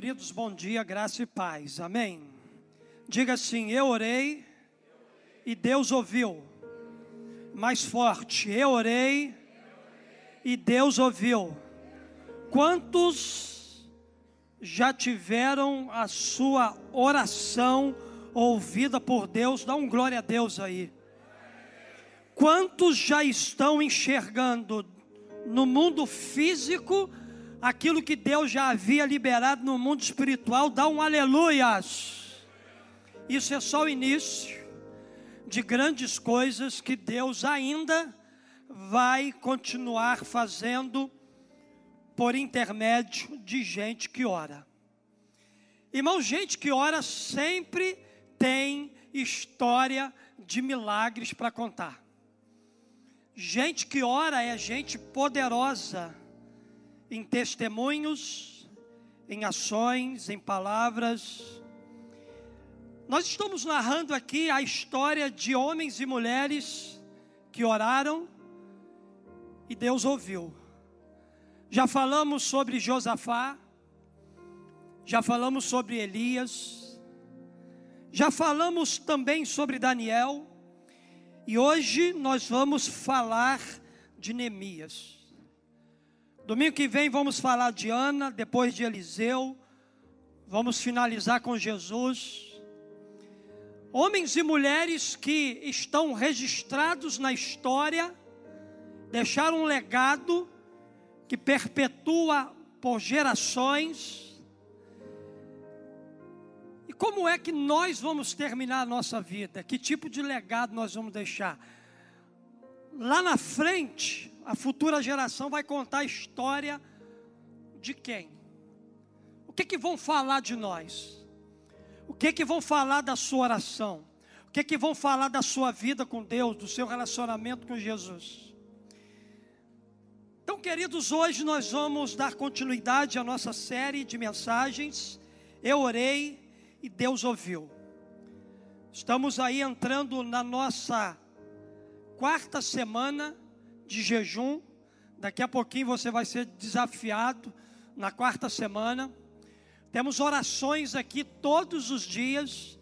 Queridos, bom dia, graça e paz. Amém. Diga assim: Eu orei e Deus ouviu. Mais forte: Eu orei e Deus ouviu. Quantos já tiveram a sua oração ouvida por Deus? Dá um glória a Deus aí. Quantos já estão enxergando no mundo físico aquilo que Deus já havia liberado no mundo espiritual? Dá um aleluias. Isso é só o início de grandes coisas que Deus ainda vai continuar fazendo por intermédio de gente que ora. Irmão, gente que ora sempre tem história de milagres para contar. Gente que ora é gente poderosa em testemunhos, em ações, em palavras. Nós estamos narrando aqui a história de homens e mulheres que oraram e Deus ouviu. Já falamos sobre Josafá, já falamos sobre Elias, já falamos também sobre Daniel, e hoje nós vamos falar de Neemias. Domingo que vem vamos falar de Ana, depois de Eliseu. Vamos finalizar com Jesus. Homens e mulheres que estão registrados na história, deixaram um legado que perpetua por gerações. Como é que nós vamos terminar a nossa vida? Que tipo de legado nós vamos deixar? Lá na frente, a futura geração vai contar a história de quem? O que que vão falar de nós? O que que vão falar da sua oração? O que que vão falar da sua vida com Deus, do seu relacionamento com Jesus? Então, queridos, hoje nós vamos dar continuidade à nossa série de mensagens. Eu orei, e Deus ouviu. Estamos aí entrando na nossa quarta semana de jejum. Daqui a pouquinho você vai ser desafiado na quarta semana. Temos orações aqui todos os dias,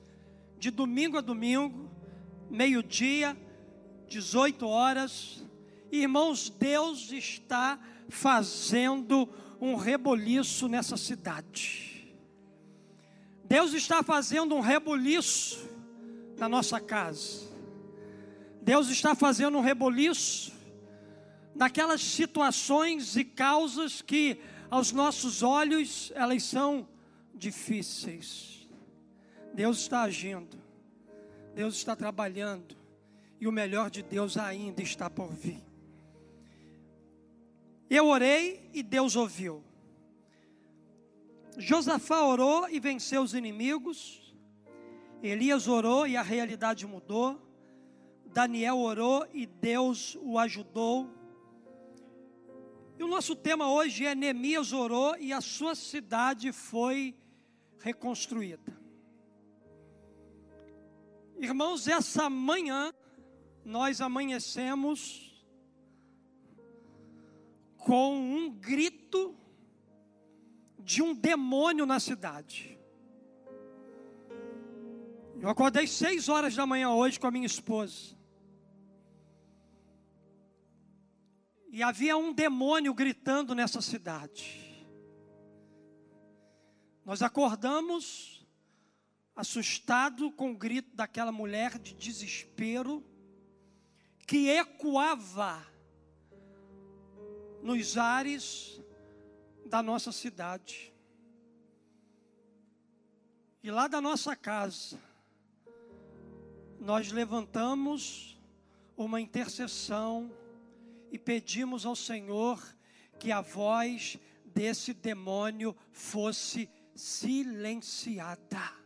de domingo a domingo, meio-dia, 18 horas. Irmãos, Deus está fazendo um reboliço nessa cidade. Deus está fazendo um rebuliço na nossa casa. Deus está fazendo um reboliço naquelas situações e causas que aos nossos olhos elas são difíceis. Deus está agindo. Deus está trabalhando e o melhor de Deus ainda está por vir. Eu orei e Deus ouviu. Josafá orou e venceu os inimigos. Elias orou e a realidade mudou. Daniel orou e Deus o ajudou. E o nosso tema hoje é Neemias orou e a sua cidade foi reconstruída. Irmãos, essa manhã nós amanhecemos com um grito de um demônio na cidade. Eu acordei seis horas da manhã hoje com a minha esposa. E havia um demônio gritando nessa cidade. Nós acordamos assustado com o grito daquela mulher de desespero que ecoava nos ares da nossa cidade. E lá da nossa casa, nós levantamos uma intercessão e pedimos ao Senhor que a voz desse demônio fosse silenciada.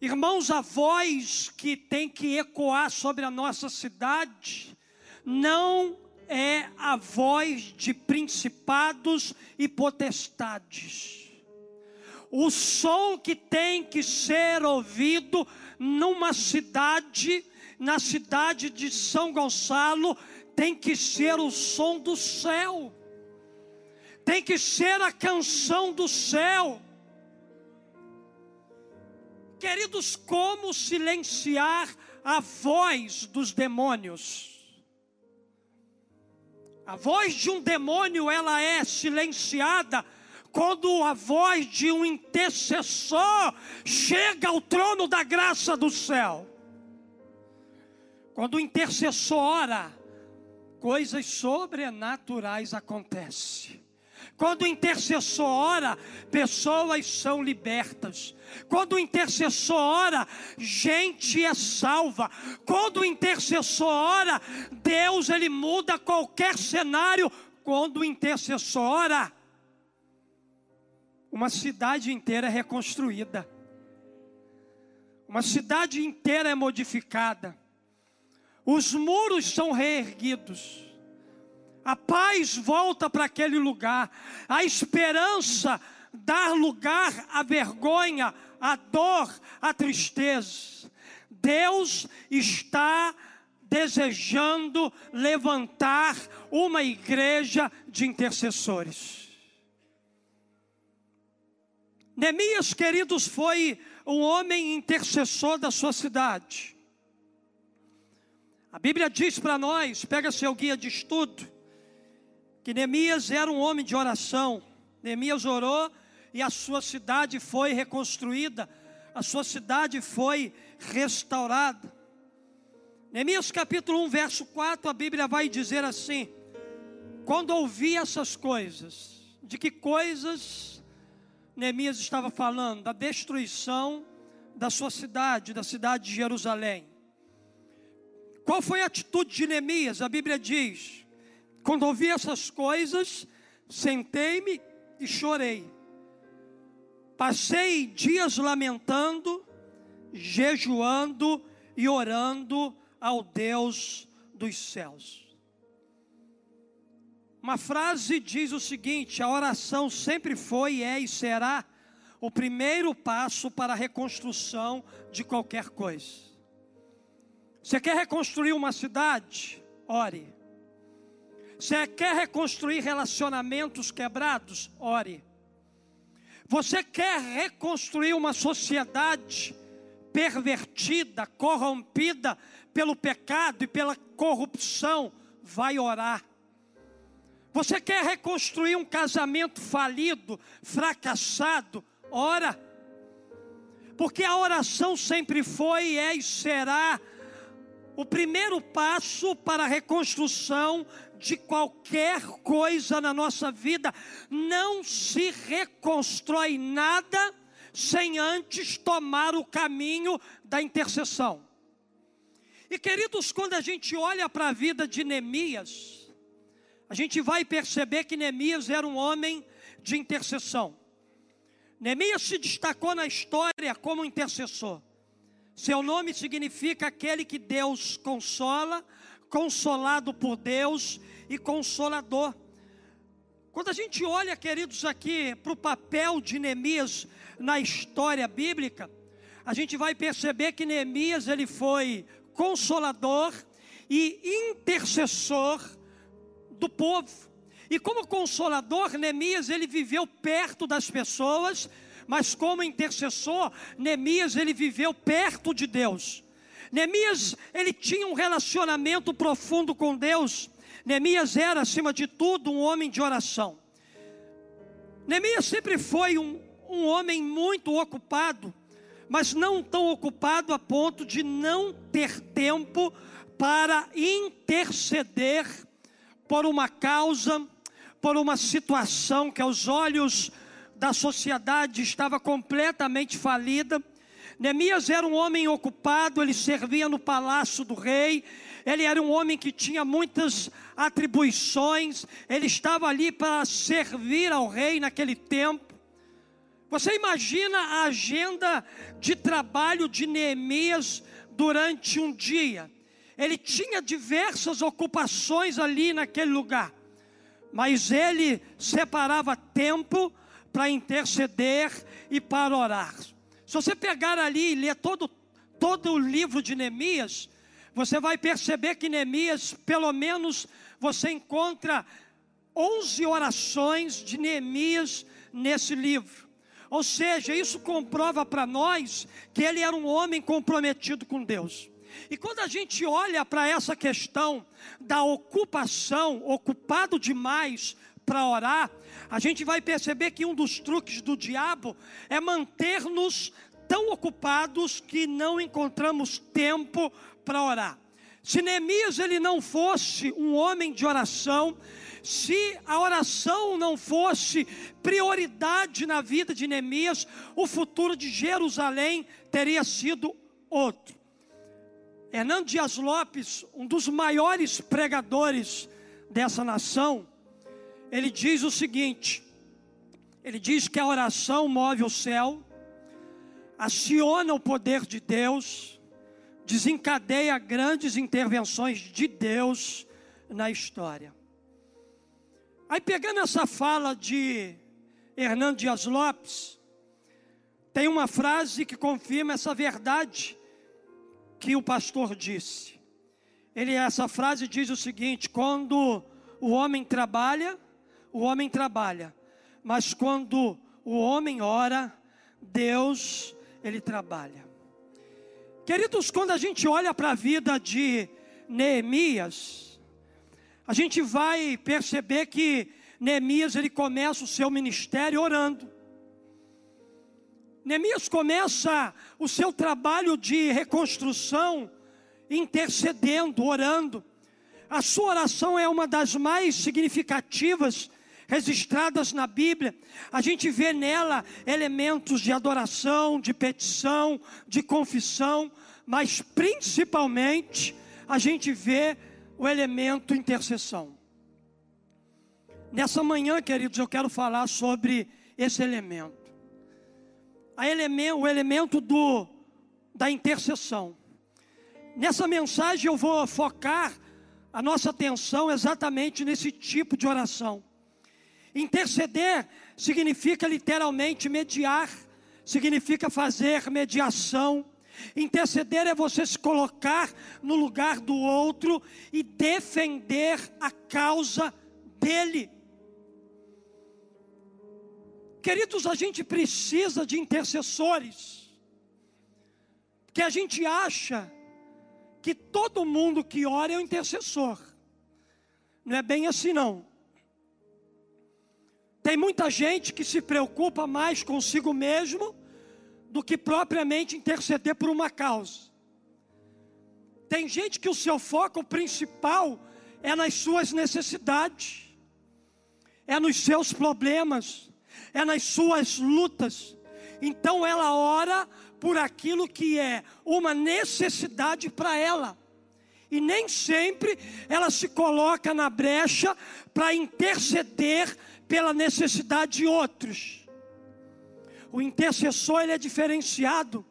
Irmãos, a voz que tem que ecoar sobre a nossa cidade não é a voz de principados e potestades. O som que tem que ser ouvido numa cidade, na cidade de São Gonçalo, tem que ser o som do céu tem que ser a canção do céu. Queridos, como silenciar a voz dos demônios? A voz de um demônio, ela é silenciada quando a voz de um intercessor chega ao trono da graça do céu. Quando o intercessor ora, coisas sobrenaturais acontecem. Quando o intercessor ora, pessoas são libertas. Quando o intercessor ora, gente é salva. Quando o intercessor ora, Deus ele muda qualquer cenário. Quando o intercessor ora, uma cidade inteira é reconstruída. Uma cidade inteira é modificada. Os muros são reerguidos. A paz volta para aquele lugar. A esperança dá lugar à vergonha, à dor, à tristeza. Deus está desejando levantar uma igreja de intercessores. Neemias, queridos, foi um homem intercessor da sua cidade. A Bíblia diz para nós, pega seu guia de estudo, que Neemias era um homem de oração. Neemias orou e a sua cidade foi reconstruída, a sua cidade foi restaurada. Neemias capítulo 1, verso 4, a Bíblia vai dizer assim: Quando ouvi essas coisas, de que coisas Neemias estava falando? Da destruição da sua cidade, da cidade de Jerusalém. Qual foi a atitude de Neemias? A Bíblia diz: quando ouvi essas coisas, sentei-me e chorei. Passei dias lamentando, jejuando e orando ao Deus dos céus. Uma frase diz o seguinte: a oração sempre foi, é e será o primeiro passo para a reconstrução de qualquer coisa. Você quer reconstruir uma cidade? Ore. Você quer reconstruir relacionamentos quebrados? Ore. Você quer reconstruir uma sociedade pervertida, corrompida pelo pecado e pela corrupção? Vai orar. Você quer reconstruir um casamento falido, fracassado? Ora. Porque a oração sempre foi, é e será o primeiro passo para a reconstrução de qualquer coisa na nossa vida. Não se reconstrói nada sem antes tomar o caminho da intercessão. E queridos, quando a gente olha para a vida de Neemias, a gente vai perceber que Neemias era um homem de intercessão. Neemias se destacou na história como intercessor. Seu nome significa aquele que Deus consola, consolado por Deus e consolador. Quando a gente olha, queridos, aqui para o papel de Neemias na história bíblica, a gente vai perceber que Neemias ele foi consolador e intercessor do povo. E como consolador, Neemias ele viveu perto das pessoas, mas como intercessor, Neemias ele viveu perto de Deus. Neemias ele tinha um relacionamento profundo com Deus. Neemias era acima de tudo um homem de oração. Neemias sempre foi um, um homem muito ocupado, mas não tão ocupado a ponto de não ter tempo para interceder por uma causa, por uma situação que aos olhos da sociedade estava completamente falida. Neemias era um homem ocupado, ele servia no palácio do rei, ele era um homem que tinha muitas atribuições, ele estava ali para servir ao rei naquele tempo. Você imagina a agenda de trabalho de Neemias durante um dia? Ele tinha diversas ocupações ali naquele lugar, mas ele separava tempo para interceder e para orar. Se você pegar ali e ler todo, todo o livro de Neemias, você vai perceber que Neemias, pelo menos, você encontra 11 orações de Neemias nesse livro. Ou seja, isso comprova para nós que ele era um homem comprometido com Deus. E quando a gente olha para essa questão da ocupação, ocupado demais para orar, a gente vai perceber que um dos truques do diabo é manter-nos tão ocupados que não encontramos tempo para orar. Se Neemias ele não fosse um homem de oração, se a oração não fosse prioridade na vida de Neemias, o futuro de Jerusalém teria sido outro. Hernando Dias Lopes, um dos maiores pregadores dessa nação, ele diz o seguinte: ele diz que a oração move o céu, aciona o poder de Deus, desencadeia grandes intervenções de Deus na história. Aí pegando essa fala de Hernando Dias Lopes, tem uma frase que confirma essa verdade que o pastor disse. Ele essa frase diz o seguinte: quando o homem trabalha, o homem trabalha, mas quando o homem ora, Deus ele trabalha. Queridos, quando a gente olha para a vida de Neemias, a gente vai perceber que Neemias ele começa o seu ministério orando. Neemias começa o seu trabalho de reconstrução intercedendo, orando. A sua oração é uma das mais significativas registradas na Bíblia. A gente vê nela elementos de adoração, de petição, de confissão, mas principalmente a gente vê o elemento intercessão. Nessa manhã, queridos, eu quero falar sobre esse elemento o elemento do, da intercessão. Nessa mensagem eu vou focar a nossa atenção exatamente nesse tipo de oração. Interceder significa literalmente mediar, significa fazer mediação. Interceder é você se colocar no lugar do outro e defender a causa dele. Queridos, a gente precisa de intercessores, porque a gente acha que todo mundo que ora é um intercessor, não é bem assim não. Tem muita gente que se preocupa mais consigo mesmo do que propriamente interceder por uma causa. Tem gente que o seu foco principal é nas suas necessidades, é nos seus problemas, é nas suas lutas. Então ela ora por aquilo que é uma necessidade para ela. E nem sempre ela se coloca na brecha para interceder pela necessidade de outros. O intercessor ele é diferenciado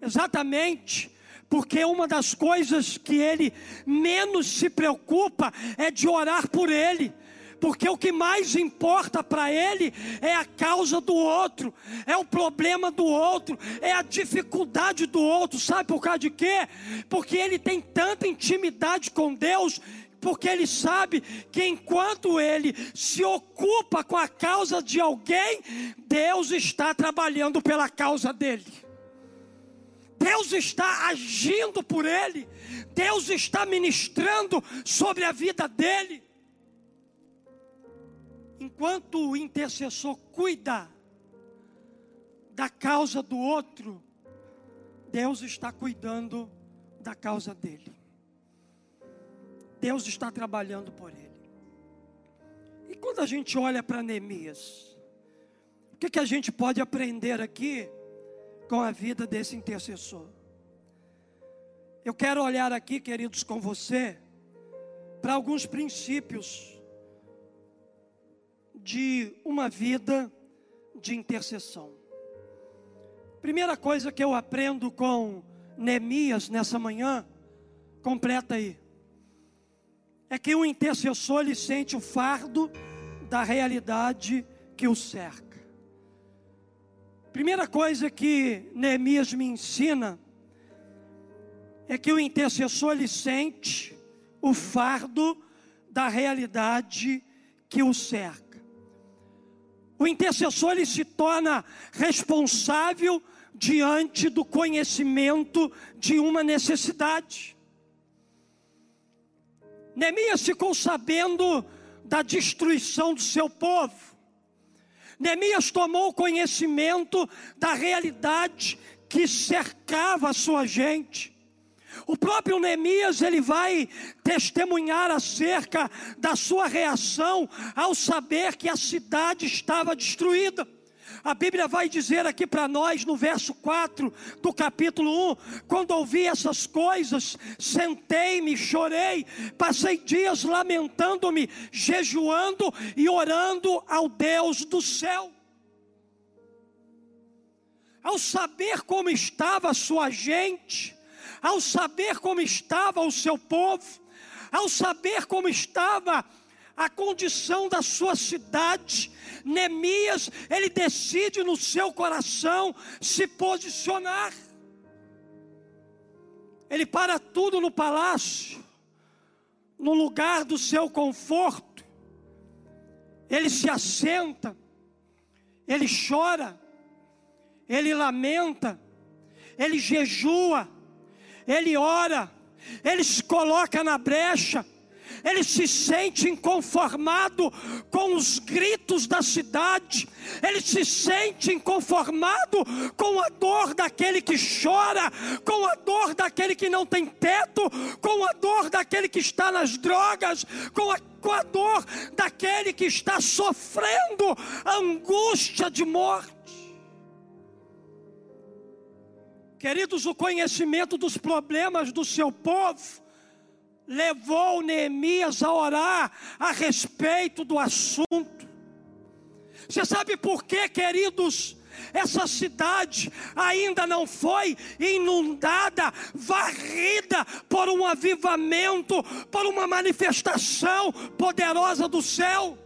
exatamente porque uma das coisas que ele menos se preocupa é de orar por ele porque o que mais importa para ele é a causa do outro, é o problema do outro, é a dificuldade do outro. Sabe por causa de quê? Porque ele tem tanta intimidade com Deus porque ele sabe que enquanto ele se ocupa com a causa de alguém, Deus está trabalhando pela causa dele. Deus está agindo por ele. Deus está ministrando sobre a vida dele. Enquanto o intercessor cuida da causa do outro, Deus está cuidando da causa dele. Deus está trabalhando por ele. E quando a gente olha para Neemias, o que, que a gente pode aprender aqui com a vida desse intercessor? Eu quero olhar aqui, queridos, com você, para alguns princípios de uma vida de intercessão. Primeira coisa que eu aprendo com Neemias nessa manhã, completa aí, é que o intercessor ele sente o fardo da realidade que o cerca. Primeira coisa que Neemias me ensina é que o intercessor ele sente o fardo da realidade que o cerca. O intercessor ele se torna responsável diante do conhecimento de uma necessidade. Neemias ficou sabendo da destruição do seu povo. Neemias tomou conhecimento da realidade que cercava a sua gente. O próprio Neemias ele vai testemunhar acerca da sua reação ao saber que a cidade estava destruída. A Bíblia vai dizer aqui para nós no verso 4 do capítulo 1: quando ouvi essas coisas, sentei-me, chorei, passei dias lamentando-me, jejuando e orando ao Deus do céu. Ao saber como estava a sua gente, ao saber como estava o seu povo, ao saber como estava a condição da sua cidade, Neemias, ele decide no seu coração se posicionar. Ele para tudo no palácio, no lugar do seu conforto. Ele se assenta, ele chora, ele lamenta, ele jejua, ele ora, ele se coloca na brecha ele se sente inconformado com os gritos da cidade, ele se sente inconformado com a dor daquele que chora, com a dor daquele que não tem teto, com a dor daquele que está nas drogas, com a, com a dor daquele que está sofrendo angústia de morte. Queridos, o conhecimento dos problemas do seu povo levou Neemias a orar a respeito do assunto. Você sabe por quê, queridos? Essa cidade ainda não foi inundada, varrida por um avivamento, por uma manifestação poderosa do céu.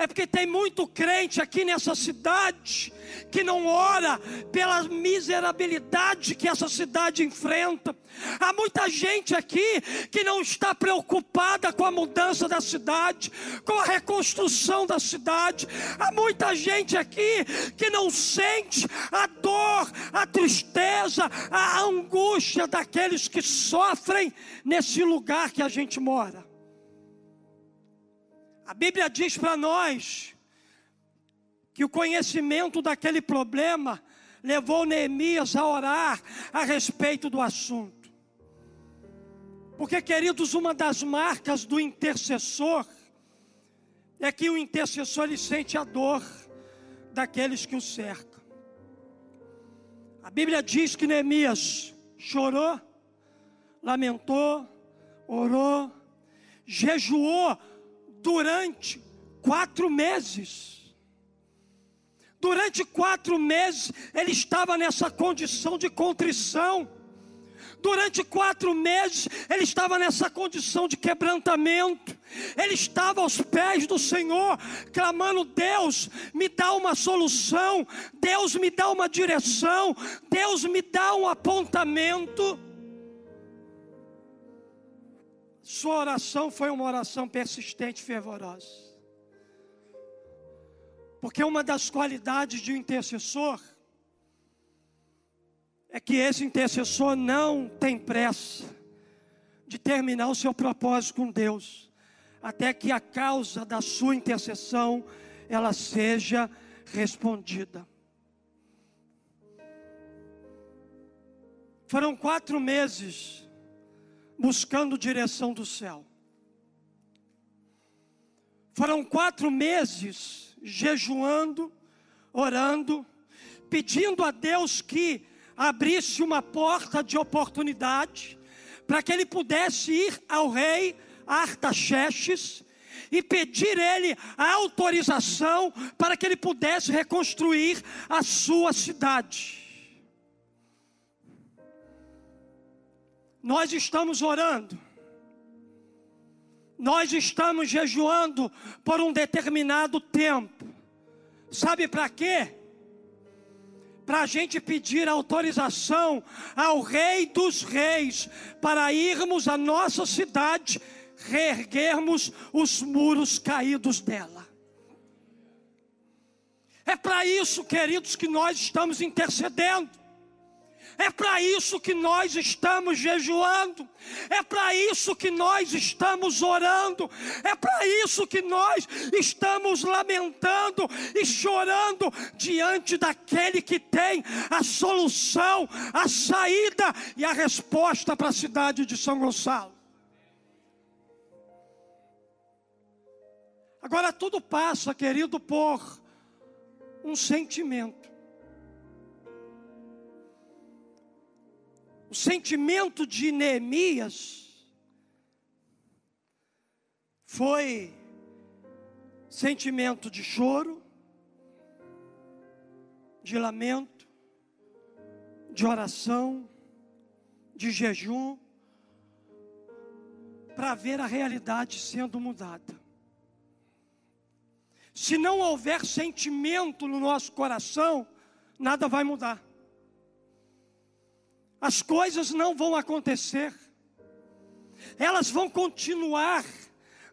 É porque tem muito crente aqui nessa cidade que não ora pela miserabilidade que essa cidade enfrenta. Há muita gente aqui que não está preocupada com a mudança da cidade, com a reconstrução da cidade. Há muita gente aqui que não sente a dor, a tristeza, a angústia daqueles que sofrem nesse lugar que a gente mora. A Bíblia diz para nós que o conhecimento daquele problema levou Neemias a orar a respeito do assunto. Porque, queridos, uma das marcas do intercessor é que o intercessor ele sente a dor daqueles que o cercam. A Bíblia diz que Neemias chorou, lamentou, orou, jejuou durante quatro meses. Durante quatro meses ele estava nessa condição de contrição. Durante quatro meses ele estava nessa condição de quebrantamento. Ele estava aos pés do Senhor, clamando: Deus, me dá uma solução, Deus me dá uma direção, Deus me dá um apontamento. Sua oração foi uma oração persistente e fervorosa. Porque uma das qualidades de um intercessor é que esse intercessor não tem pressa de terminar o seu propósito com Deus, até que a causa da sua intercessão ela seja respondida. Foram quatro meses buscando direção do céu. Foram quatro meses jejuando, orando, pedindo a Deus que abrisse uma porta de oportunidade para que ele pudesse ir ao rei Artaxerxes e pedir ele a autorização para que ele pudesse reconstruir a sua cidade. Nós estamos orando. Nós estamos jejuando por um determinado tempo. Sabe para quê? Para a gente pedir autorização ao Rei dos Reis para irmos à nossa cidade reerguermos os muros caídos dela. É para isso, queridos, que nós estamos intercedendo. É para isso que nós estamos jejuando. É para isso que nós estamos orando. É para isso que nós estamos lamentando e chorando diante daquele que tem a solução, a saída e a resposta para a cidade de São Gonçalo. Agora tudo passa, querido, por um sentimento. O sentimento de Neemias foi sentimento de choro, de lamento, de oração, de jejum, para ver a realidade sendo mudada. Se não houver sentimento no nosso coração, nada vai mudar as coisas não vão acontecer, elas vão continuar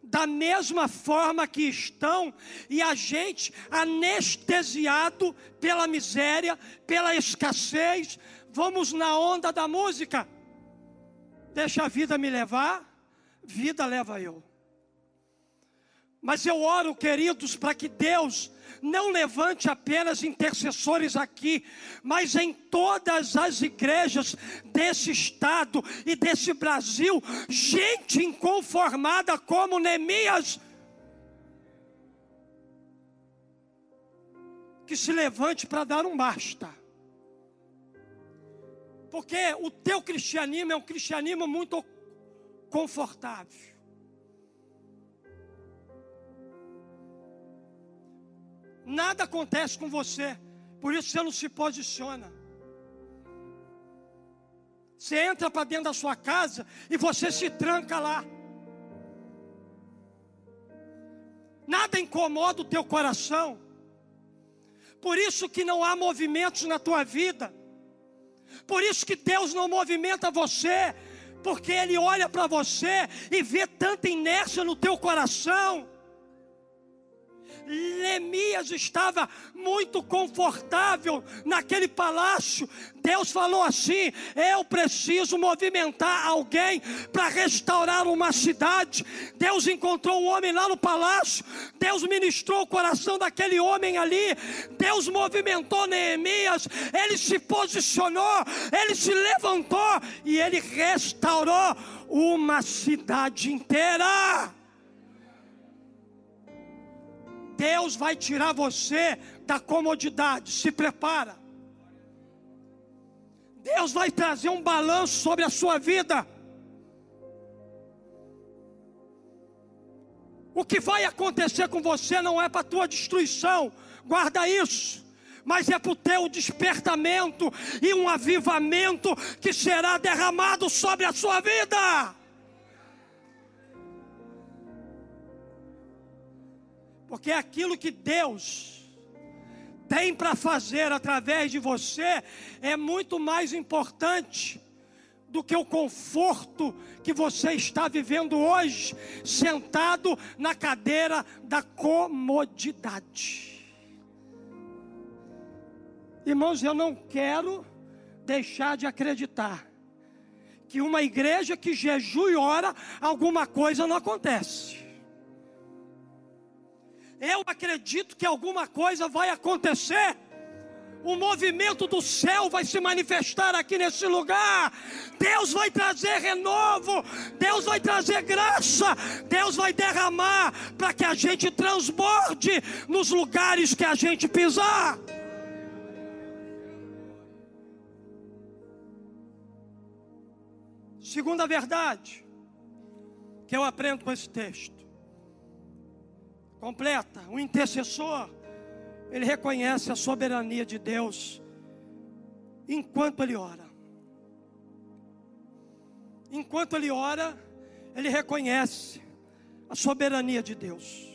da mesma forma que estão, e a gente anestesiado pela miséria, pela escassez, vamos na onda da música, deixa a vida me levar, vida leva eu. Mas eu oro, queridos, para que Deus não levante apenas intercessores aqui, mas em todas as igrejas desse estado e desse Brasil, gente inconformada como Neemias. Que se levante para dar um basta. Porque o teu cristianismo é um cristianismo muito confortável. Nada acontece com você. Por isso você não se posiciona. Você entra para dentro da sua casa e você se tranca lá. Nada incomoda o teu coração. Por isso que não há movimentos na tua vida. Por isso que Deus não movimenta você, porque Ele olha para você e vê tanta inércia no teu coração. Neemias estava muito confortável naquele palácio. Deus falou assim: Eu preciso movimentar alguém para restaurar uma cidade. Deus encontrou um homem lá no palácio. Deus ministrou o coração daquele homem ali. Deus movimentou Neemias. Ele se posicionou, ele se levantou e ele restaurou uma cidade inteira. Deus vai tirar você da comodidade. Se prepara. Deus vai trazer um balanço sobre a sua vida. O que vai acontecer com você não é para tua destruição, guarda isso, mas é para o teu despertamento e um avivamento que será derramado sobre a sua vida. Porque aquilo que Deus tem para fazer através de você é muito mais importante do que o conforto que você está vivendo hoje, sentado na cadeira da comodidade. Irmãos, eu não quero deixar de acreditar que uma igreja que jejua e ora, alguma coisa não acontece. Eu acredito que alguma coisa vai acontecer. O movimento do céu vai se manifestar aqui nesse lugar. Deus vai trazer renovo, Deus vai trazer graça, Deus vai derramar para que a gente transborde nos lugares que a gente pisar. Segunda verdade que eu aprendo com esse texto completa. O intercessor, ele reconhece a soberania de Deus enquanto ele ora. Enquanto ele ora, ele reconhece a soberania de Deus.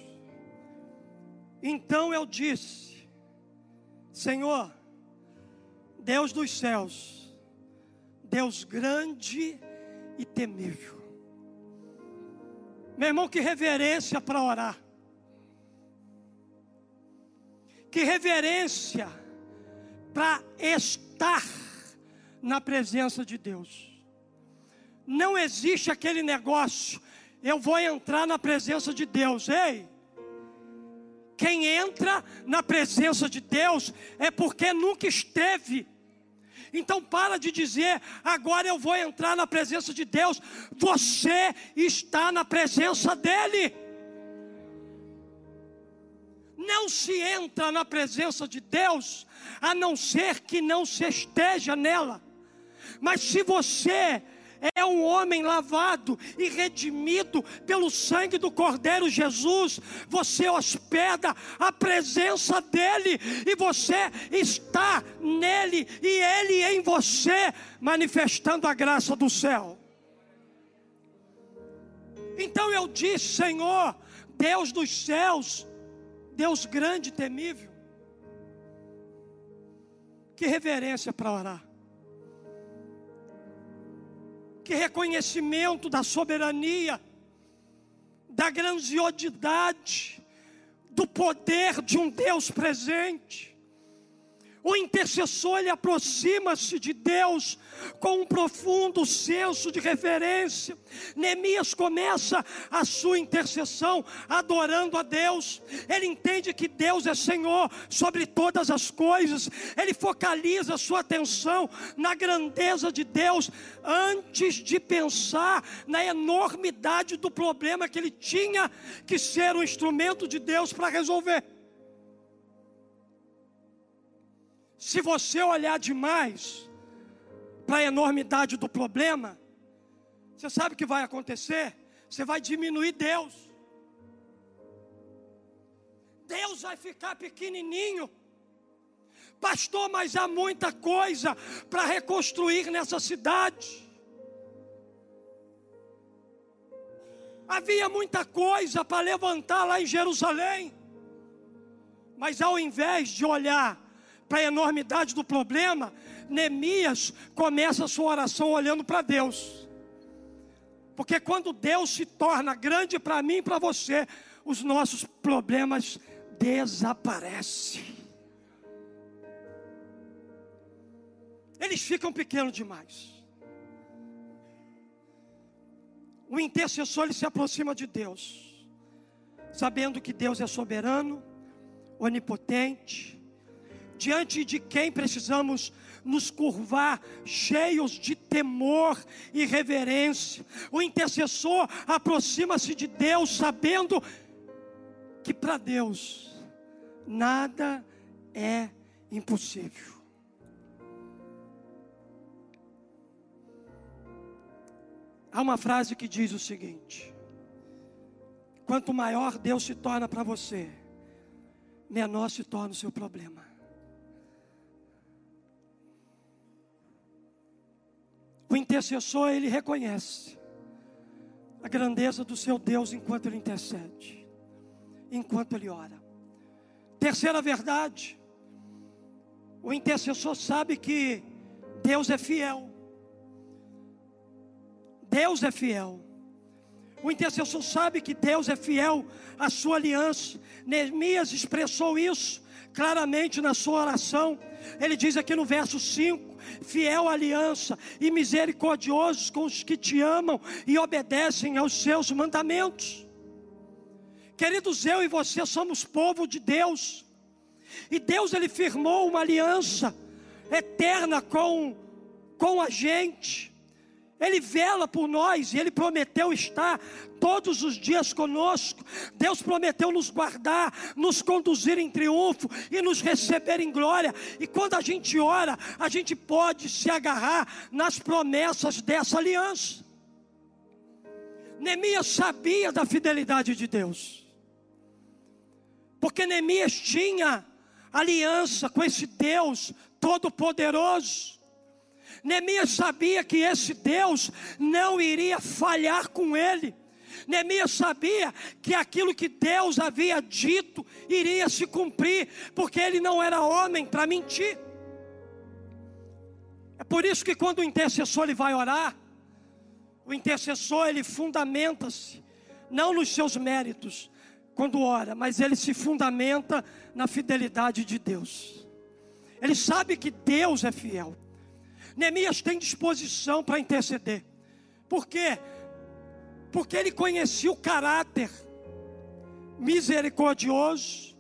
Então eu disse: Senhor, Deus dos céus, Deus grande e temível, Meu irmão, que reverência para orar. Que reverência para estar na presença de Deus. Não existe aquele negócio, eu vou entrar na presença de Deus. Ei, quem entra na presença de Deus é porque nunca esteve. Então para de dizer, agora eu vou entrar na presença de Deus. Você está na presença dEle. Não se entra na presença de Deus a não ser que não se esteja nela. Mas se você é um homem lavado e redimido pelo sangue do Cordeiro Jesus, você hospeda a presença dEle e você está nele e Ele em você, manifestando a graça do céu. Então eu disse, Senhor, Deus dos céus, Deus grande e temível, que reverência para orar que reconhecimento da soberania, da grandiosidade, do poder de um Deus presente. O intercessor ele aproxima-se de Deus com um profundo senso de reverência. Neemias começa a sua intercessão adorando a Deus. Ele entende que Deus é Senhor sobre todas as coisas. Ele focaliza sua atenção na grandeza de Deus antes de pensar na enormidade do problema que ele tinha que ser um instrumento de Deus para resolver. Se você olhar demais para a enormidade do problema, você sabe o que vai acontecer? Você vai diminuir Deus. Deus vai ficar pequenininho. Pastor, mas há muita coisa para reconstruir nessa cidade. Havia muita coisa para levantar lá em Jerusalém. Mas ao invés de olhar para a enormidade do problema, Neemias começa a sua oração olhando para Deus. Porque quando Deus se torna grande para mim e para você, os nossos problemas desaparecem. Eles ficam pequenos demais. O intercessor ele se aproxima de Deus, sabendo que Deus é soberano, onipotente, diante de quem precisamos nos curvar, cheios de temor e reverência. O intercessor aproxima-se de Deus, sabendo que para Deus nada é impossível. Há uma frase que diz o seguinte: quanto maior Deus se torna para você, menor se torna o seu problema. O intercessor, ele reconhece a grandeza do seu Deus enquanto ele intercede, enquanto ele ora. Terceira verdade, o intercessor sabe que Deus é fiel. Deus é fiel. O intercessor sabe que Deus é fiel à sua aliança. Neemias expressou isso claramente na sua oração. Ele diz aqui no verso 5: fiel aliança e misericordiosos com os que te amam e obedecem aos seus mandamentos. Queridos, eu e você somos povo de Deus. E Deus ele firmou uma aliança eterna com com a gente. Ele vela por nós e Ele prometeu estar todos os dias conosco. Deus prometeu nos guardar, nos conduzir em triunfo e nos receber em glória. E quando a gente ora, a gente pode se agarrar nas promessas dessa aliança. Neemias sabia da fidelidade de Deus, porque Neemias tinha aliança com esse Deus Todo-Poderoso. Neemias sabia que esse Deus não iria falhar com ele. Neemias sabia que aquilo que Deus havia dito iria se cumprir, porque ele não era homem para mentir. É por isso que quando o intercessor ele vai orar, o intercessor ele fundamenta-se não nos seus méritos quando ora, mas ele se fundamenta na fidelidade de Deus. Ele sabe que Deus é fiel. Neemias tem disposição para interceder. Por quê? Porque ele conhecia o caráter misericordioso,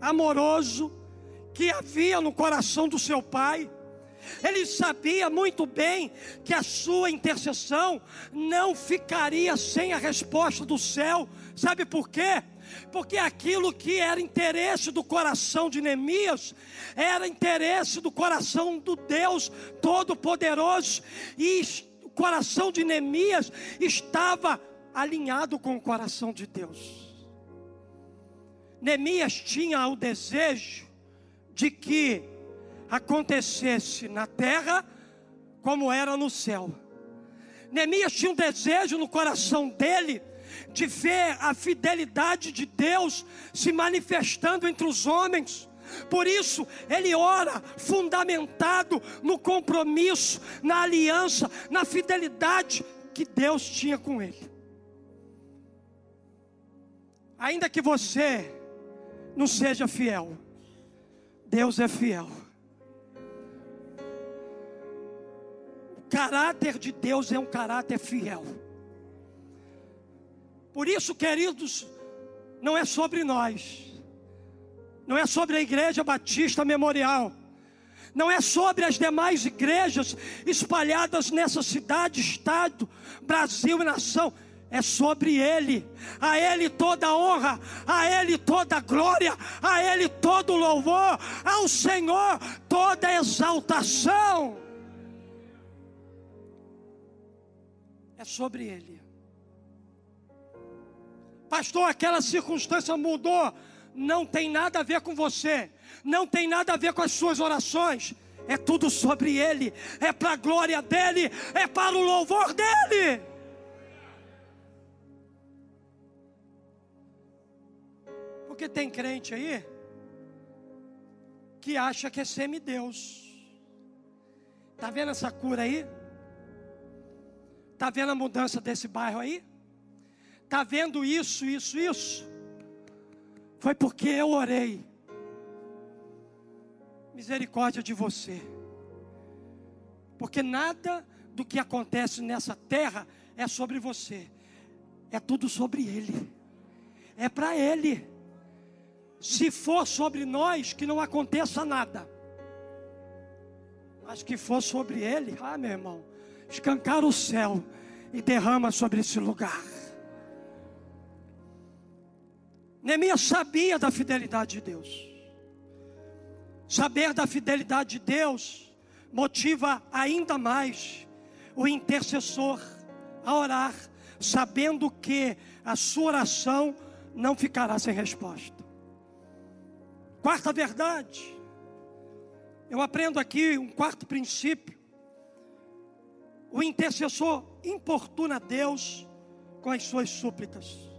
amoroso que havia no coração do seu pai. Ele sabia muito bem que a sua intercessão não ficaria sem a resposta do céu. Sabe por quê? Porque aquilo que era interesse do coração de Neemias era interesse do coração do Deus Todo-Poderoso, e o coração de Neemias estava alinhado com o coração de Deus. Neemias tinha o desejo de que acontecesse na terra como era no céu. Neemias tinha um desejo no coração dele de ver a fidelidade de Deus se manifestando entre os homens. Por isso, ele ora fundamentado no compromisso, na aliança, na fidelidade que Deus tinha com ele. Ainda que você não seja fiel, Deus é fiel. O caráter de Deus é um caráter fiel. Por isso, queridos, não é sobre nós, não é sobre a Igreja Batista Memorial, não é sobre as demais igrejas espalhadas nessa cidade, estado, Brasil e nação é sobre Ele, a Ele toda honra, a Ele toda glória, a Ele todo louvor, ao Senhor toda exaltação. É sobre Ele, pastor. Aquela circunstância mudou, não tem nada a ver com você, não tem nada a ver com as suas orações. É tudo sobre Ele, é para a glória dEle, é para o louvor dEle. Porque tem crente aí que acha que é semideus. Está vendo essa cura aí? Está vendo a mudança desse bairro aí? Está vendo isso, isso, isso? Foi porque eu orei. Misericórdia de você. Porque nada do que acontece nessa terra é sobre você. É tudo sobre Ele. É para Ele se for sobre nós, que não aconteça nada. Mas que for sobre ele, ah, meu irmão, escancar o céu e derrama sobre esse lugar. Neemias sabia da fidelidade de Deus. Saber da fidelidade de Deus motiva ainda mais o intercessor a orar, sabendo que a sua oração não ficará sem resposta. Quarta verdade. Eu aprendo aqui um quarto princípio. O intercessor importuna Deus com as suas súplicas.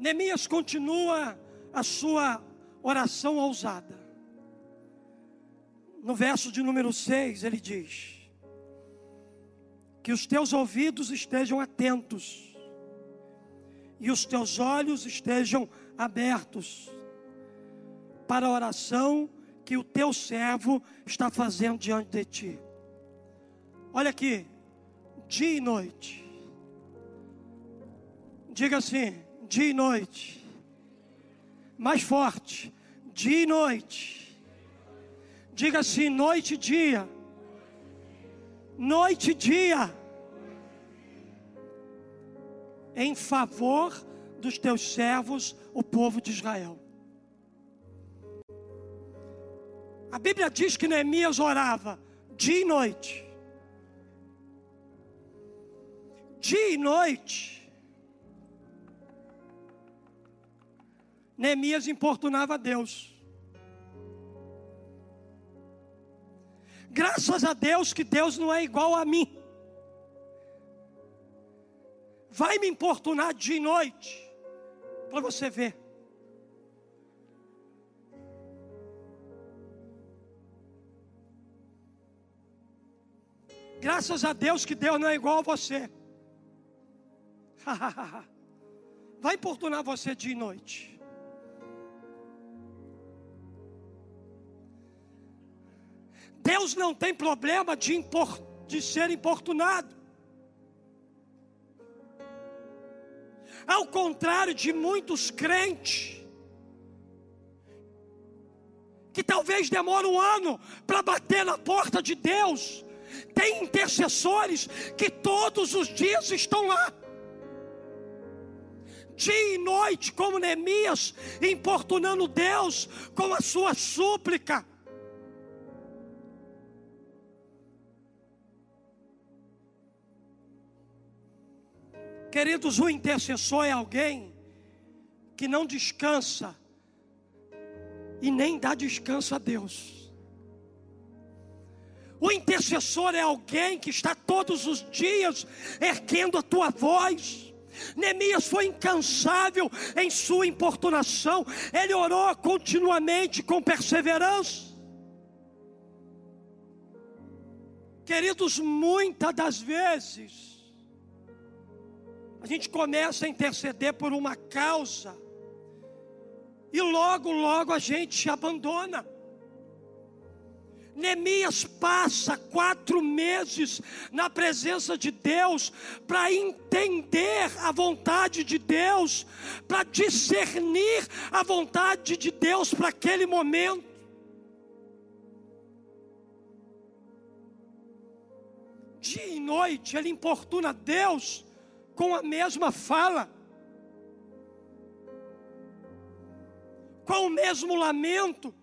Neemias continua a sua oração ousada. No verso de número 6, ele diz: Que os teus ouvidos estejam atentos, e os teus olhos estejam abertos para a oração que o teu servo está fazendo diante de ti. Olha aqui, dia e noite. Diga assim, dia e noite. Mais forte, dia e noite. Diga assim, noite e dia. Noite e dia. Em favor dos teus servos, o povo de Israel. A Bíblia diz que Neemias orava dia e noite. Dia e noite. Neemias importunava a Deus. Graças a Deus que Deus não é igual a mim. Vai me importunar dia e noite para você ver. Graças a Deus que Deus não é igual a você. Vai importunar você dia e noite. Deus não tem problema de, de ser importunado. Ao contrário de muitos crentes, que talvez demore um ano para bater na porta de Deus, tem intercessores que todos os dias estão lá, dia e noite, como Neemias, importunando Deus com a sua súplica. Queridos, o intercessor é alguém que não descansa e nem dá descanso a Deus. O intercessor é alguém que está todos os dias erguendo a tua voz. Neemias foi incansável em sua importunação, ele orou continuamente com perseverança. Queridos, muitas das vezes, a gente começa a interceder por uma causa, e logo, logo a gente abandona. Neemias passa quatro meses na presença de Deus para entender a vontade de Deus, para discernir a vontade de Deus para aquele momento. Dia e noite ele importuna Deus com a mesma fala. com o mesmo lamento,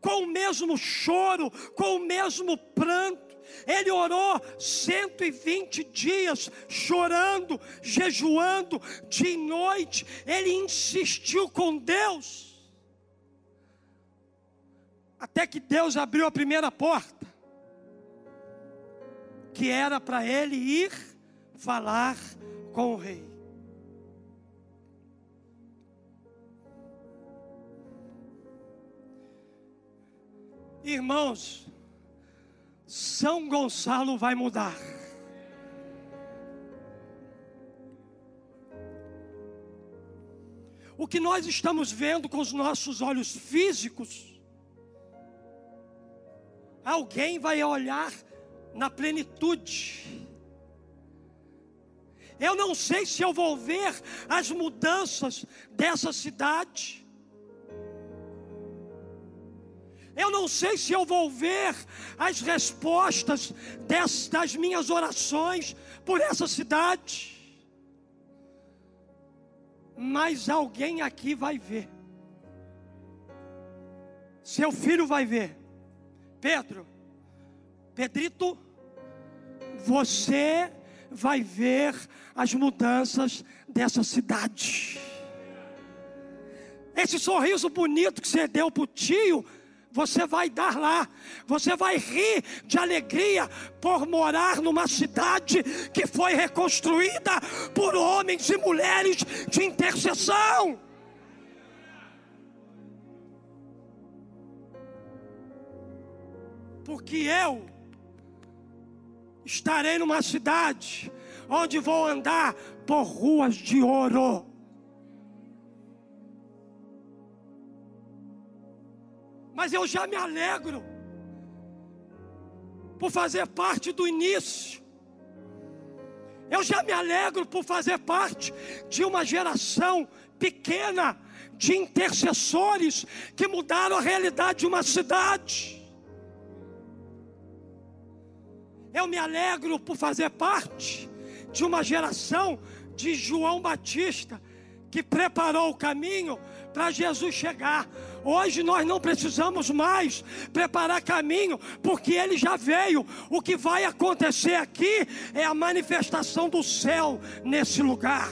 com o mesmo choro, com o mesmo pranto. Ele orou 120 dias, chorando, jejuando, de noite. Ele insistiu com Deus. Até que Deus abriu a primeira porta, que era para ele ir falar com o rei. Irmãos, São Gonçalo vai mudar. O que nós estamos vendo com os nossos olhos físicos, alguém vai olhar na plenitude. Eu não sei se eu vou ver as mudanças dessa cidade. Eu não sei se eu vou ver as respostas das, minhas orações por essa cidade. Mas alguém aqui vai ver. Seu filho vai ver. Pedro, Pedrito, você vai ver as mudanças dessa cidade. Esse sorriso bonito que você deu para o tio você vai dar lá, você vai rir de alegria por morar numa cidade que foi reconstruída por homens e mulheres de intercessão. Porque eu estarei numa cidade onde vou andar por ruas de ouro. mas eu já me alegro por fazer parte do início. Eu já me alegro por fazer parte de uma geração pequena de intercessores que mudaram a realidade de uma cidade. Eu me alegro por fazer parte de uma geração de João Batista que preparou o caminho para Jesus chegar. Hoje nós não precisamos mais preparar caminho, porque ele já veio. O que vai acontecer aqui é a manifestação do céu nesse lugar.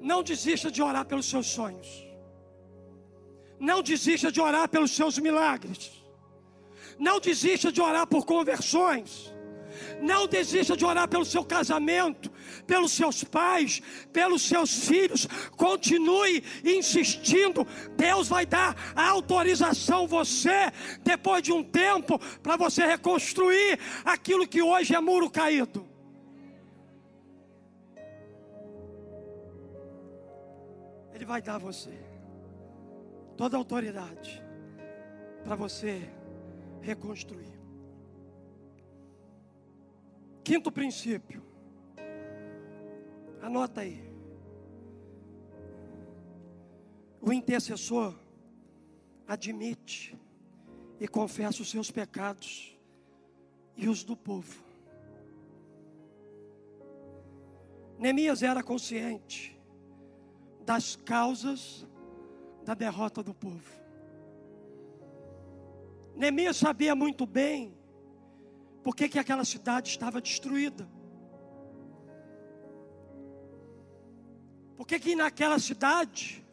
Não desista de orar pelos seus sonhos. Não desista de orar pelos seus milagres. Não desista de orar por conversões. Não desista de orar pelo seu casamento, pelos seus pais, pelos seus filhos. Continue insistindo. Deus vai dar a autorização você, depois de um tempo, para você reconstruir aquilo que hoje é muro caído. Ele vai dar você toda a autoridade para você reconstruir. Quinto princípio. Anota aí. O intercessor admite e confessa os seus pecados e os do povo. Neemias era consciente das causas da derrota do povo. Neemias sabia muito bem por que, que aquela cidade estava destruída. Por que, que naquela cidade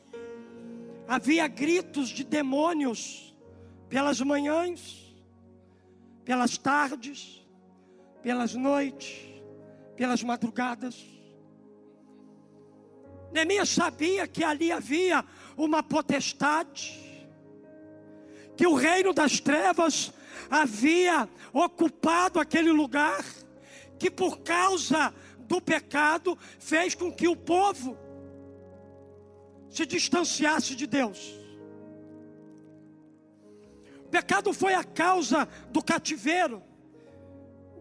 havia gritos de demônios pelas manhãs, pelas tardes, pelas noites, pelas madrugadas. Neemias sabia que ali havia uma potestade, que o reino das trevas havia ocupado aquele lugar, que por causa do pecado fez com que o povo se distanciasse de Deus. O pecado foi a causa do cativeiro.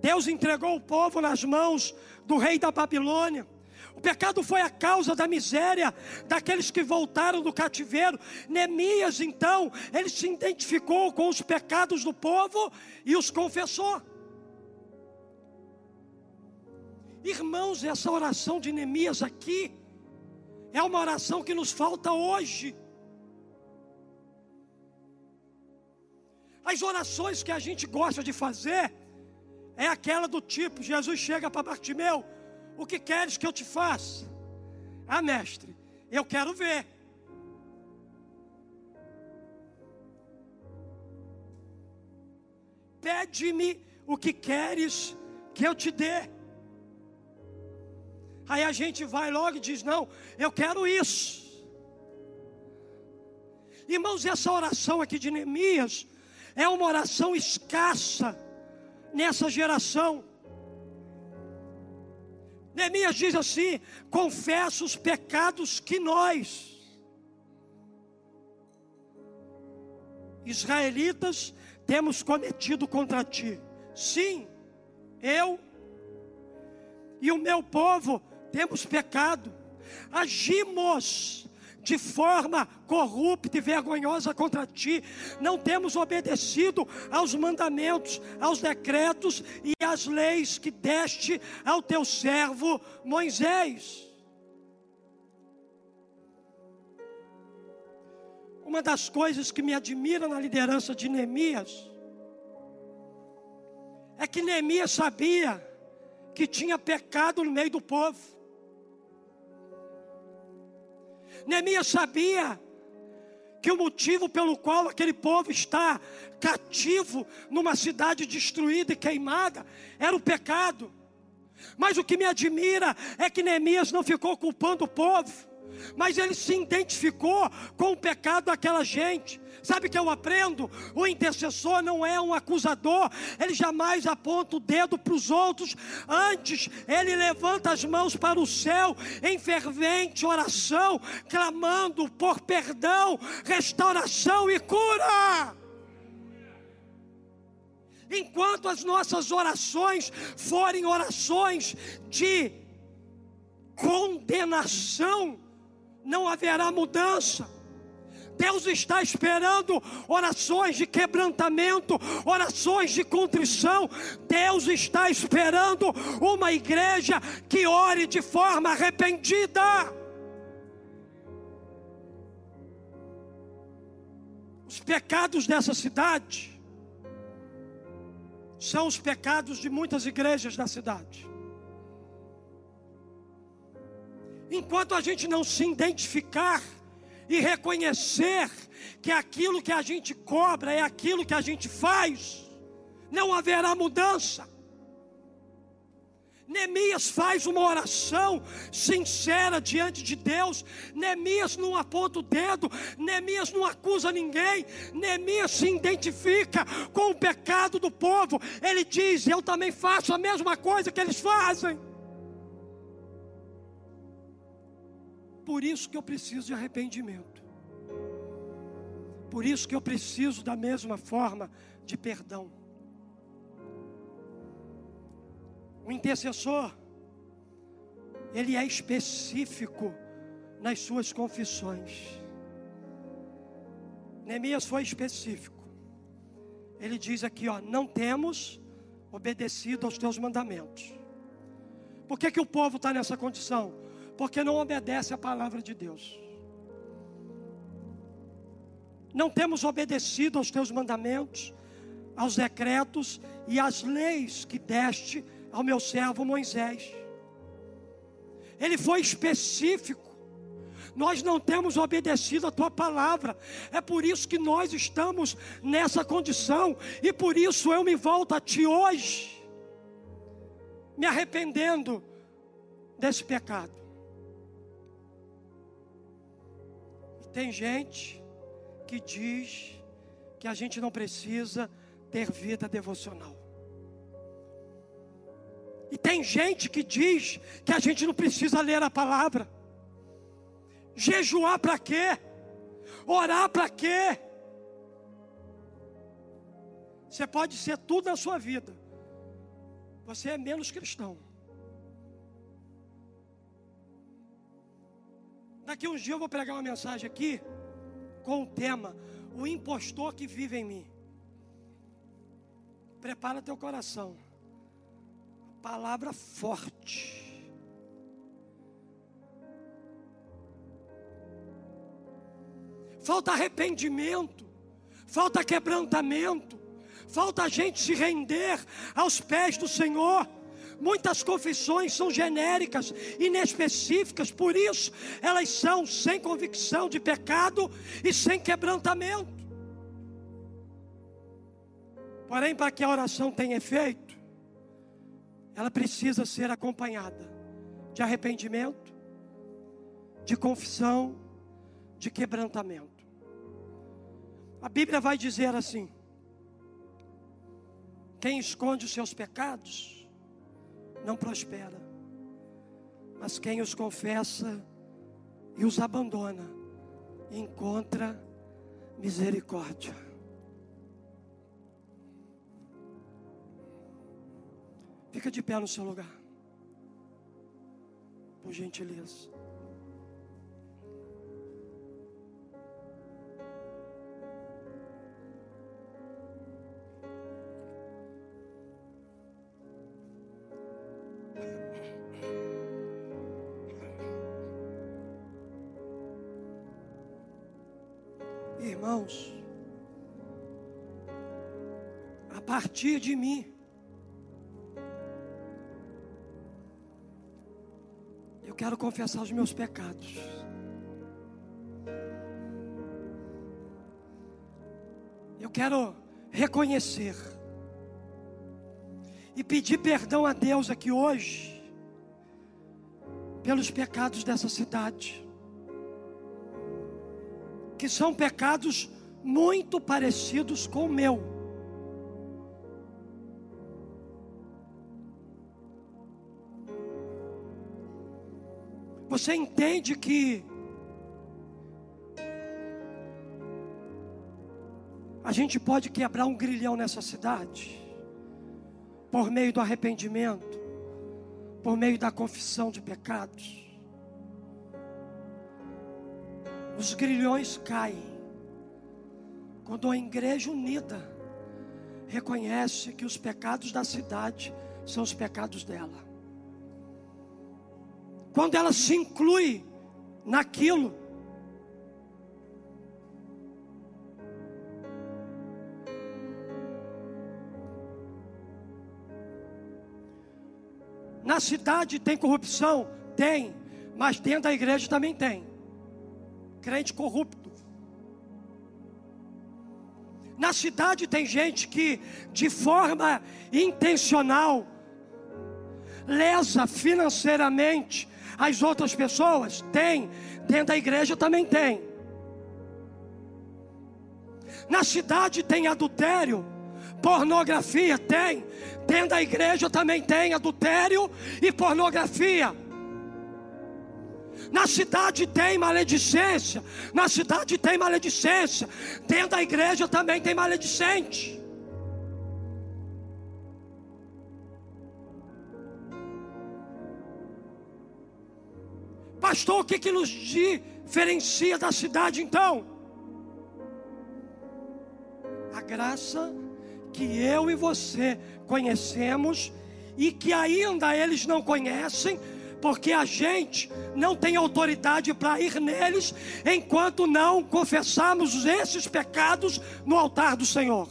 Deus entregou o povo nas mãos do rei da Babilônia. O pecado foi a causa da miséria daqueles que voltaram do cativeiro. Neemias, então, ele se identificou com os pecados do povo e os confessou. Irmãos, essa oração de Neemias aqui é uma oração que nos falta hoje. As orações que a gente gosta de fazer é aquela do tipo: Jesus chega para Bartimeu, o que queres que eu te faça? Ah, mestre, eu quero ver. Pede-me o que queres que eu te dê. Aí a gente vai logo e diz: Não, eu quero isso. Irmãos, essa oração aqui de Neemias é uma oração escassa nessa geração. Neemias diz assim: confessa os pecados que nós, israelitas, temos cometido contra ti. Sim, eu e o meu povo temos pecado, agimos de forma corrupta e vergonhosa contra ti, não temos obedecido aos mandamentos, aos decretos e às leis que deste ao teu servo Moisés. Uma das coisas que me admira na liderança de Neemias é que Neemias sabia que tinha pecado no meio do povo. Neemias sabia que o motivo pelo qual aquele povo está cativo numa cidade destruída e queimada era o pecado. Mas o que me admira é que Neemias não ficou culpando o povo, mas ele se identificou com o pecado daquela gente. Sabe que eu aprendo? O intercessor não é um acusador, ele jamais aponta o dedo para os outros, antes ele levanta as mãos para o céu em fervente oração, clamando por perdão, restauração e cura. Enquanto as nossas orações forem orações de condenação, não haverá mudança. Deus está esperando orações de quebrantamento, orações de contrição. Deus está esperando uma igreja que ore de forma arrependida. Os pecados dessa cidade são os pecados de muitas igrejas da cidade. Enquanto a gente não se identificar e reconhecer que aquilo que a gente cobra é aquilo que a gente faz, não haverá mudança. Neemias faz uma oração sincera diante de Deus. Neemias não aponta o dedo, Neemias não acusa ninguém. Neemias se identifica com o pecado do povo. Ele diz: Eu também faço a mesma coisa que eles fazem. Por isso que eu preciso de arrependimento. Por isso que eu preciso da mesma forma de perdão. O intercessor, ele é específico nas suas confissões. Neemias foi específico. Ele diz aqui, ó, não temos obedecido aos teus mandamentos. Por que, que o povo está nessa condição? Porque não obedece a palavra de Deus. Não temos obedecido aos teus mandamentos, aos decretos e às leis que deste ao meu servo Moisés. Ele foi específico. Nós não temos obedecido a tua palavra. É por isso que nós estamos nessa condição. E por isso eu me volto a ti hoje, me arrependendo desse pecado. Tem gente que diz que a gente não precisa ter vida devocional. E tem gente que diz que a gente não precisa ler a palavra. Jejuar para quê? Orar para quê? Você pode ser tudo na sua vida. Você é menos cristão. Daqui uns dias eu vou pregar uma mensagem aqui com o tema: O impostor que vive em mim. Prepara teu coração palavra forte. Falta arrependimento, falta quebrantamento, falta a gente se render aos pés do Senhor. Muitas confissões são genéricas, inespecíficas, por isso elas são sem convicção de pecado e sem quebrantamento. Porém, para que a oração tenha efeito, ela precisa ser acompanhada de arrependimento, de confissão, de quebrantamento. A Bíblia vai dizer assim: quem esconde os seus pecados não prospera, mas quem os confessa e os abandona encontra misericórdia. Fica de pé no seu lugar. Por gentileza. Irmãos, a partir de mim, Eu quero confessar os meus pecados. Eu quero reconhecer e pedir perdão a Deus aqui hoje pelos pecados dessa cidade, que são pecados muito parecidos com o meu. Você entende que a gente pode quebrar um grilhão nessa cidade por meio do arrependimento, por meio da confissão de pecados. Os grilhões caem quando a igreja unida reconhece que os pecados da cidade são os pecados dela quando ela se inclui naquilo. Na cidade tem corrupção? Tem, mas dentro da igreja também tem. Crente corrupto. Na cidade tem gente que, de forma intencional, lesa financeiramente as outras pessoas? Tem. Dentro da igreja também tem. Na cidade tem adultério, pornografia tem. Dentro da igreja também tem adultério e pornografia. Na cidade tem maledicência, na cidade tem maledicência, dentro da igreja também tem maledicente. Pastor, o que, que nos diferencia da cidade então? A graça que eu e você conhecemos e que ainda eles não conhecem, porque a gente não tem autoridade para ir neles enquanto não confessarmos esses pecados no altar do Senhor.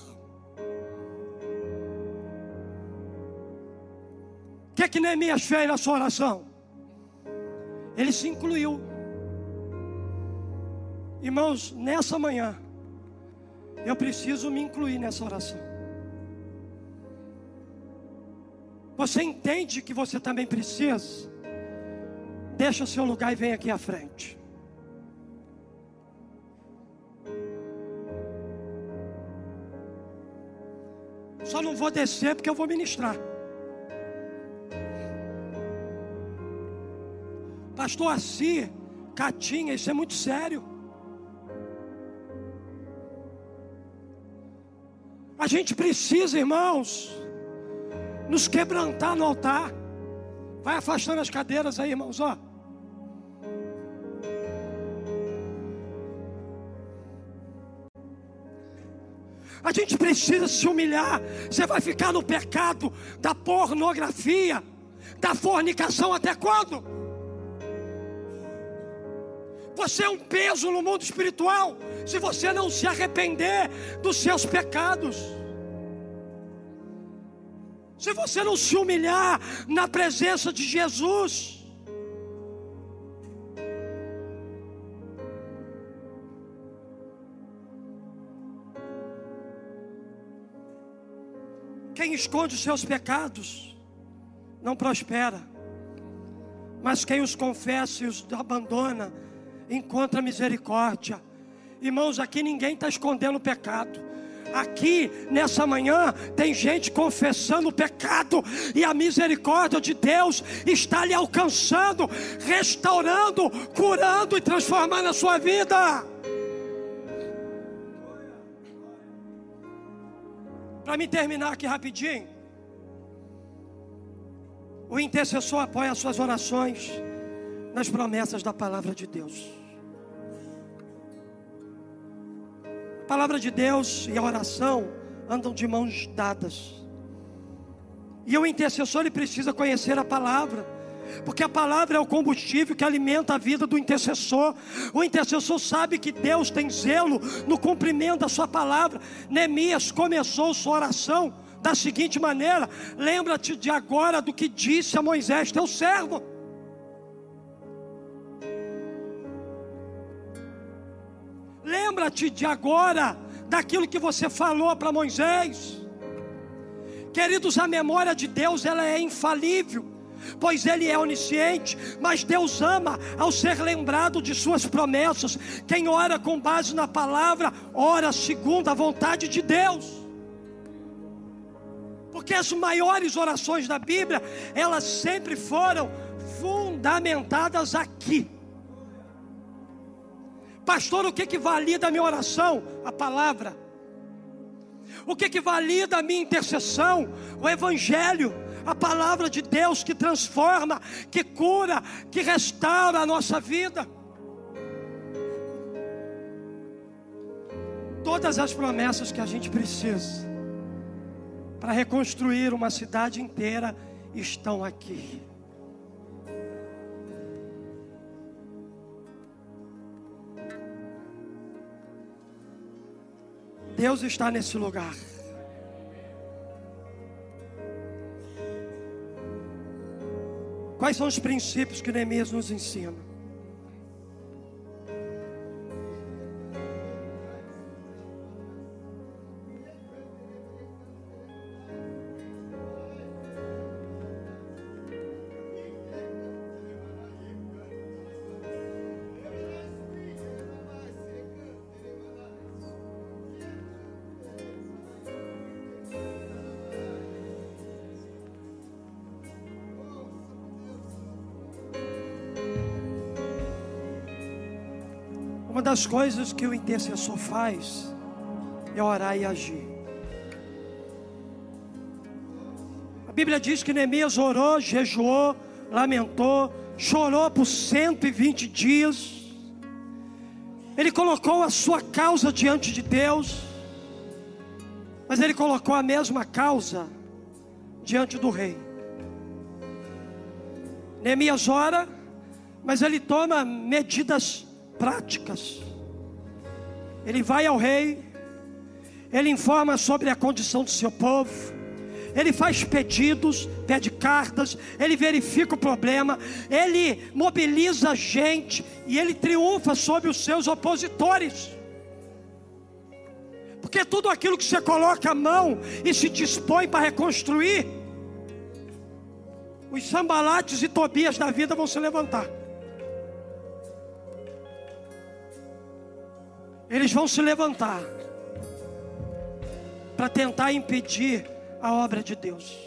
O que, que Neemias fez na sua oração? Ele se incluiu. Irmãos, nessa manhã, eu preciso me incluir nessa oração. Você entende que você também precisa? Deixa o seu lugar e vem aqui à frente. Só não vou descer porque eu vou ministrar. Pastor Assi, Catinha, isso é muito sério. A gente precisa, irmãos, nos quebrantar no altar. Vai afastando as cadeiras aí, irmãos, ó. A gente precisa se humilhar. Você vai ficar no pecado da pornografia, da fornicação até quando? Você é um peso no mundo espiritual se você não se arrepender dos seus pecados. Se você não se humilhar na presença de Jesus. Esconde os seus pecados não prospera, mas quem os confessa e os abandona encontra misericórdia. Irmãos, aqui ninguém está escondendo o pecado. Aqui nessa manhã tem gente confessando o pecado e a misericórdia de Deus está lhe alcançando, restaurando, curando e transformando a sua vida. Para me terminar aqui rapidinho, o intercessor apoia as suas orações nas promessas da palavra de Deus. A palavra de Deus e a oração andam de mãos dadas. E o intercessor ele precisa conhecer a palavra, porque a palavra é o combustível que alimenta a vida do intercessor. O intercessor sabe que Deus tem zelo no cumprimento da sua palavra. Neemias começou sua oração da seguinte maneira: Lembra-te de agora do que disse a Moisés, teu servo. Lembra-te de agora daquilo que você falou para Moisés. Queridos, a memória de Deus ela é infalível, pois Ele é onisciente, mas Deus ama ao ser lembrado de Suas promessas. Quem ora com base na palavra, ora segundo a vontade de Deus. Porque as maiores orações da Bíblia, elas sempre foram fundamentadas aqui. Pastor, o que que valida a minha oração? A palavra. O que que valida a minha intercessão? O evangelho, a palavra de Deus que transforma, que cura, que restaura a nossa vida. Todas as promessas que a gente precisa para reconstruir uma cidade inteira estão aqui. Deus está nesse lugar. Quais são os princípios que Neemias nos ensina? Das coisas que o intercessor faz é orar e agir. A Bíblia diz que Neemias orou, jejuou, lamentou, chorou por 120 dias. Ele colocou a sua causa diante de Deus, mas ele colocou a mesma causa diante do rei. Neemias ora, mas ele toma medidas práticas. Ele vai ao rei, ele informa sobre a condição do seu povo, ele faz pedidos, pede cartas, ele verifica o problema, ele mobiliza a gente e ele triunfa sobre os seus opositores. Porque tudo aquilo que você coloca a mão e se dispõe para reconstruir, os sambalates e tobias da vida vão se levantar. Eles vão se levantar para tentar impedir a obra de Deus.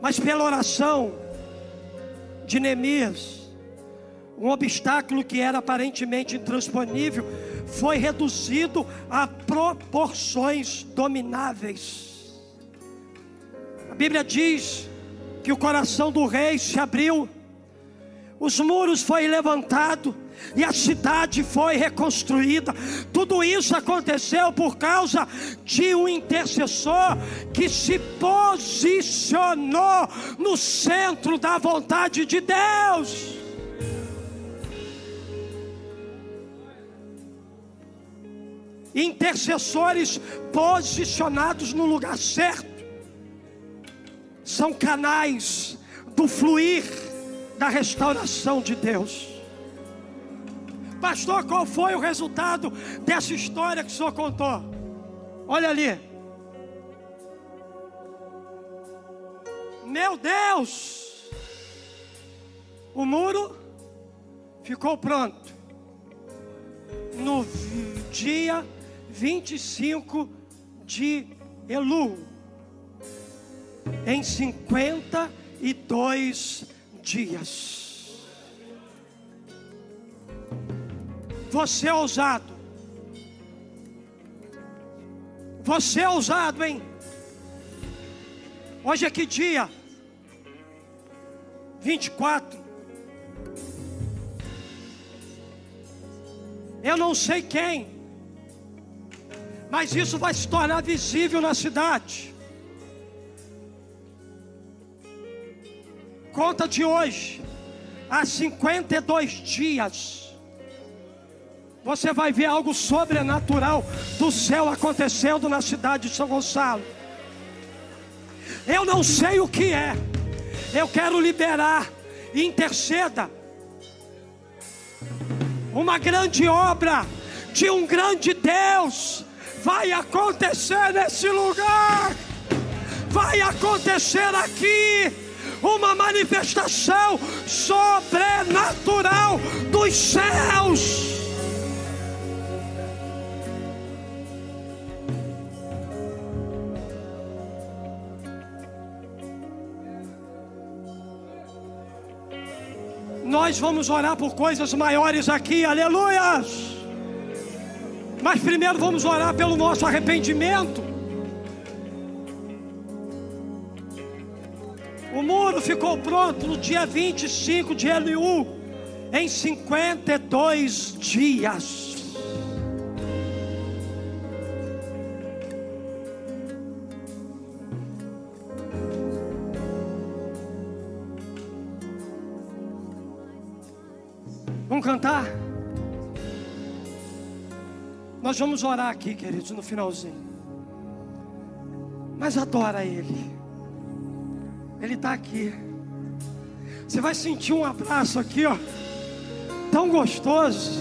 Mas pela oração de Neemias, um obstáculo que era aparentemente intransponível foi reduzido a proporções domináveis. A Bíblia diz que o coração do rei se abriu, os muros foi levantado, e a cidade foi reconstruída. Tudo isso aconteceu por causa de um intercessor que se posicionou no centro da vontade de Deus. Intercessores posicionados no lugar certo são canais do fluir da restauração de Deus. Pastor, qual foi o resultado dessa história que o senhor contou? Olha ali. Meu Deus! O muro ficou pronto. No dia 25 de Elu. Em 52 dias. Você é ousado. Você é ousado, hein? Hoje é que dia? 24. Eu não sei quem, mas isso vai se tornar visível na cidade. Conta de hoje, há 52 dias você vai ver algo sobrenatural do céu acontecendo na cidade de São Gonçalo. Eu não sei o que é, eu quero liberar, interceda, uma grande obra de um grande Deus vai acontecer nesse lugar, vai acontecer aqui uma manifestação sobrenatural dos céus. Nós vamos orar por coisas maiores aqui, aleluias. Mas primeiro vamos orar pelo nosso arrependimento. O muro ficou pronto no dia 25 de Eliú, em 52 dias. Vamos cantar? Nós vamos orar aqui, queridos, no finalzinho. Mas adora Ele. Ele está aqui. Você vai sentir um abraço aqui, ó, tão gostoso,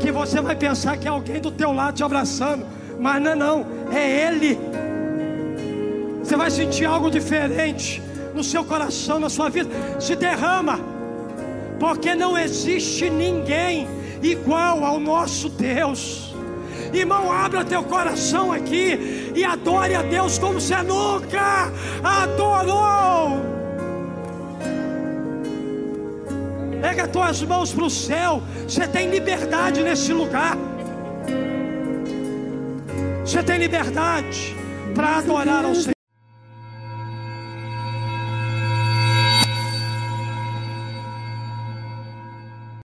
que você vai pensar que é alguém do teu lado te abraçando, mas não é não, é Ele. Você vai sentir algo diferente no seu coração, na sua vida. Se derrama porque não existe ninguém igual ao nosso Deus. Irmão, abra teu coração aqui e adore a Deus como você nunca adorou. Pega as tuas mãos para o céu. Você tem liberdade nesse lugar. Você tem liberdade para adorar ao Senhor.